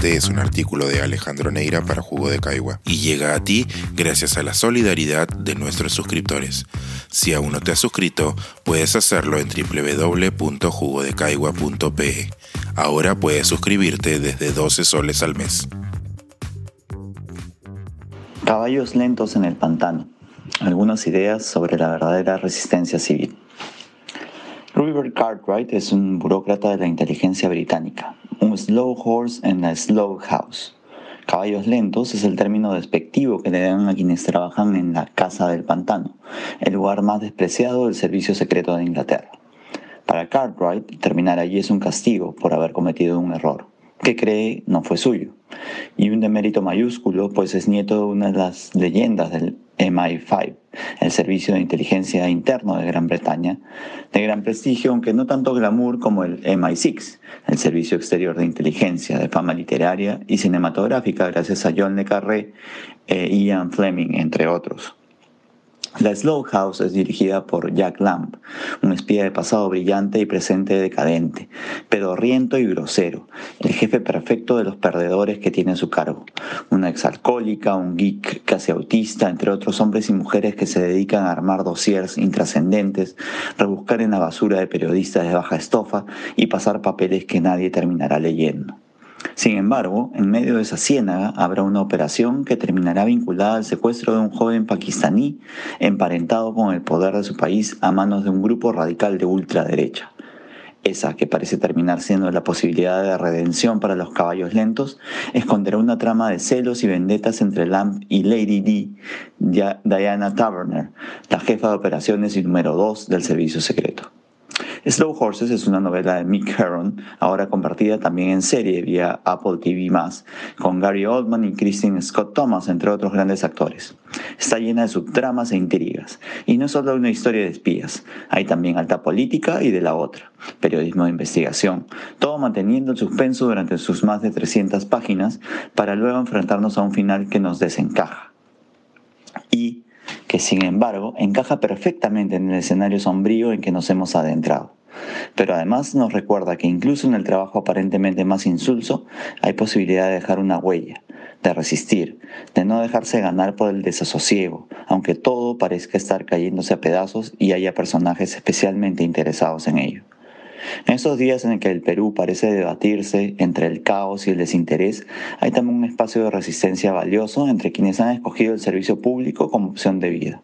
Este es un artículo de Alejandro Neira para Jugo de Caigua y llega a ti gracias a la solidaridad de nuestros suscriptores. Si aún no te has suscrito, puedes hacerlo en www.jugodecaigua.pe. Ahora puedes suscribirte desde 12 soles al mes. Caballos lentos en el pantano. Algunas ideas sobre la verdadera resistencia civil. River Cartwright es un burócrata de la inteligencia británica, un slow horse en a slow house. Caballos lentos es el término despectivo que le dan a quienes trabajan en la Casa del Pantano, el lugar más despreciado del servicio secreto de Inglaterra. Para Cartwright, terminar allí es un castigo por haber cometido un error, que cree no fue suyo, y un demérito mayúsculo, pues es nieto de una de las leyendas del MI5, el servicio de inteligencia interno de Gran Bretaña, de gran prestigio, aunque no tanto glamour como el MI6, el servicio exterior de inteligencia de fama literaria y cinematográfica gracias a John le Carré e Ian Fleming, entre otros. La Slow House es dirigida por Jack Lamb, un espía de pasado brillante y presente decadente, pedorriento y grosero, el jefe perfecto de los perdedores que tiene a su cargo. Una exalcohólica, un geek casi autista, entre otros hombres y mujeres que se dedican a armar dossiers intrascendentes, rebuscar en la basura de periodistas de baja estofa y pasar papeles que nadie terminará leyendo. Sin embargo, en medio de esa ciénaga habrá una operación que terminará vinculada al secuestro de un joven pakistaní emparentado con el poder de su país a manos de un grupo radical de ultraderecha. Esa, que parece terminar siendo la posibilidad de redención para los caballos lentos, esconderá una trama de celos y vendetas entre Lamb y Lady D, Diana Taverner, la jefa de operaciones y número 2 del servicio secreto. Slow Horses es una novela de Mick Herron, ahora convertida también en serie vía Apple TV+, con Gary Oldman y Kristen Scott Thomas, entre otros grandes actores. Está llena de subtramas e intrigas, y no es solo una historia de espías, hay también alta política y de la otra, periodismo de investigación, todo manteniendo el suspenso durante sus más de 300 páginas para luego enfrentarnos a un final que nos desencaja. Y que sin embargo encaja perfectamente en el escenario sombrío en que nos hemos adentrado. Pero además nos recuerda que incluso en el trabajo aparentemente más insulso hay posibilidad de dejar una huella, de resistir, de no dejarse ganar por el desasosiego, aunque todo parezca estar cayéndose a pedazos y haya personajes especialmente interesados en ello. En esos días en que el Perú parece debatirse entre el caos y el desinterés, hay también un espacio de resistencia valioso entre quienes han escogido el servicio público como opción de vida.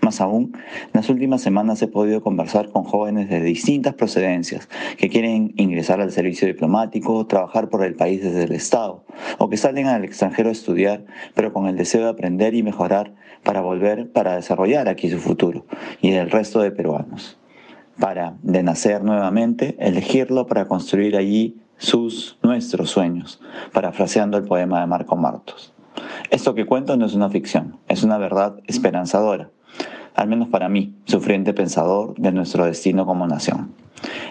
Más aún, en las últimas semanas he podido conversar con jóvenes de distintas procedencias que quieren ingresar al servicio diplomático, trabajar por el país desde el Estado, o que salen al extranjero a estudiar, pero con el deseo de aprender y mejorar para volver para desarrollar aquí su futuro y el resto de peruanos para, de nacer nuevamente, elegirlo para construir allí sus, nuestros sueños, parafraseando el poema de Marco Martos. Esto que cuento no es una ficción, es una verdad esperanzadora, al menos para mí, sufriente pensador de nuestro destino como nación.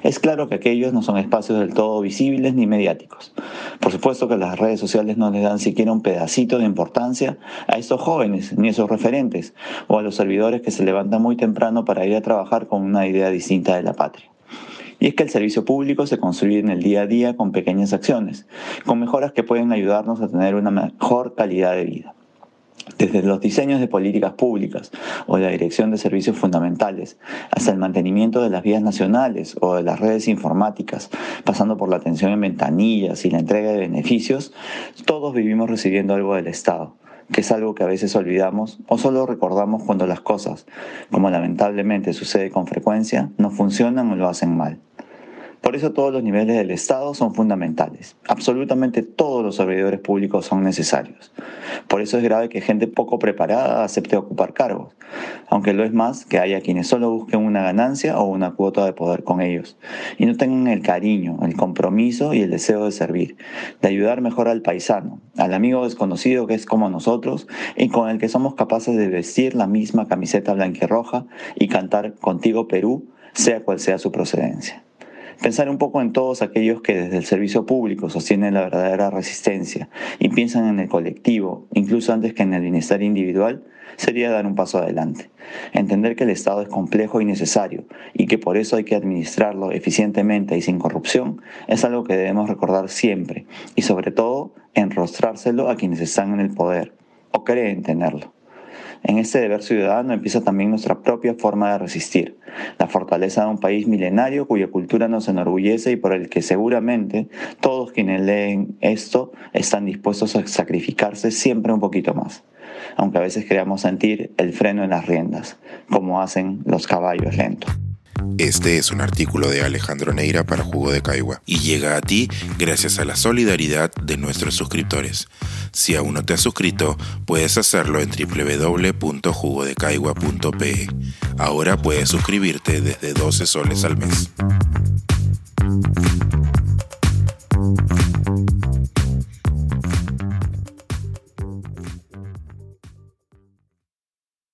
Es claro que aquellos no son espacios del todo visibles ni mediáticos. Por supuesto que las redes sociales no les dan siquiera un pedacito de importancia a estos jóvenes, ni a esos referentes, o a los servidores que se levantan muy temprano para ir a trabajar con una idea distinta de la patria. Y es que el servicio público se construye en el día a día con pequeñas acciones, con mejoras que pueden ayudarnos a tener una mejor calidad de vida desde los diseños de políticas públicas o la dirección de servicios fundamentales, hasta el mantenimiento de las vías nacionales o de las redes informáticas, pasando por la atención en ventanillas y la entrega de beneficios, todos vivimos recibiendo algo del Estado que es algo que a veces olvidamos o solo recordamos cuando las cosas, como lamentablemente sucede con frecuencia, no funcionan o lo hacen mal. Por eso todos los niveles del Estado son fundamentales. Absolutamente todos los servidores públicos son necesarios. Por eso es grave que gente poco preparada acepte ocupar cargos, aunque lo es más que haya quienes solo busquen una ganancia o una cuota de poder con ellos, y no tengan el cariño, el compromiso y el deseo de servir, de ayudar mejor al paisano, al amigo desconocido que es como nosotros y con el que somos capaces de vestir la misma camiseta blanca y roja y cantar Contigo Perú, sea cual sea su procedencia. Pensar un poco en todos aquellos que desde el servicio público sostienen la verdadera resistencia y piensan en el colectivo, incluso antes que en el bienestar individual, sería dar un paso adelante. Entender que el Estado es complejo y necesario y que por eso hay que administrarlo eficientemente y sin corrupción es algo que debemos recordar siempre y sobre todo enrostrárselo a quienes están en el poder o creen tenerlo. En este deber ciudadano empieza también nuestra propia forma de resistir, la fortaleza de un país milenario cuya cultura nos enorgullece y por el que seguramente todos quienes leen esto están dispuestos a sacrificarse siempre un poquito más, aunque a veces creamos sentir el freno en las riendas, como hacen los caballos lentos. Este es un artículo de Alejandro Neira para Jugo de Caigua y llega a ti gracias a la solidaridad de nuestros suscriptores. Si aún no te has suscrito, puedes hacerlo en www.jugodecaigua.pe. Ahora puedes suscribirte desde 12 soles al mes.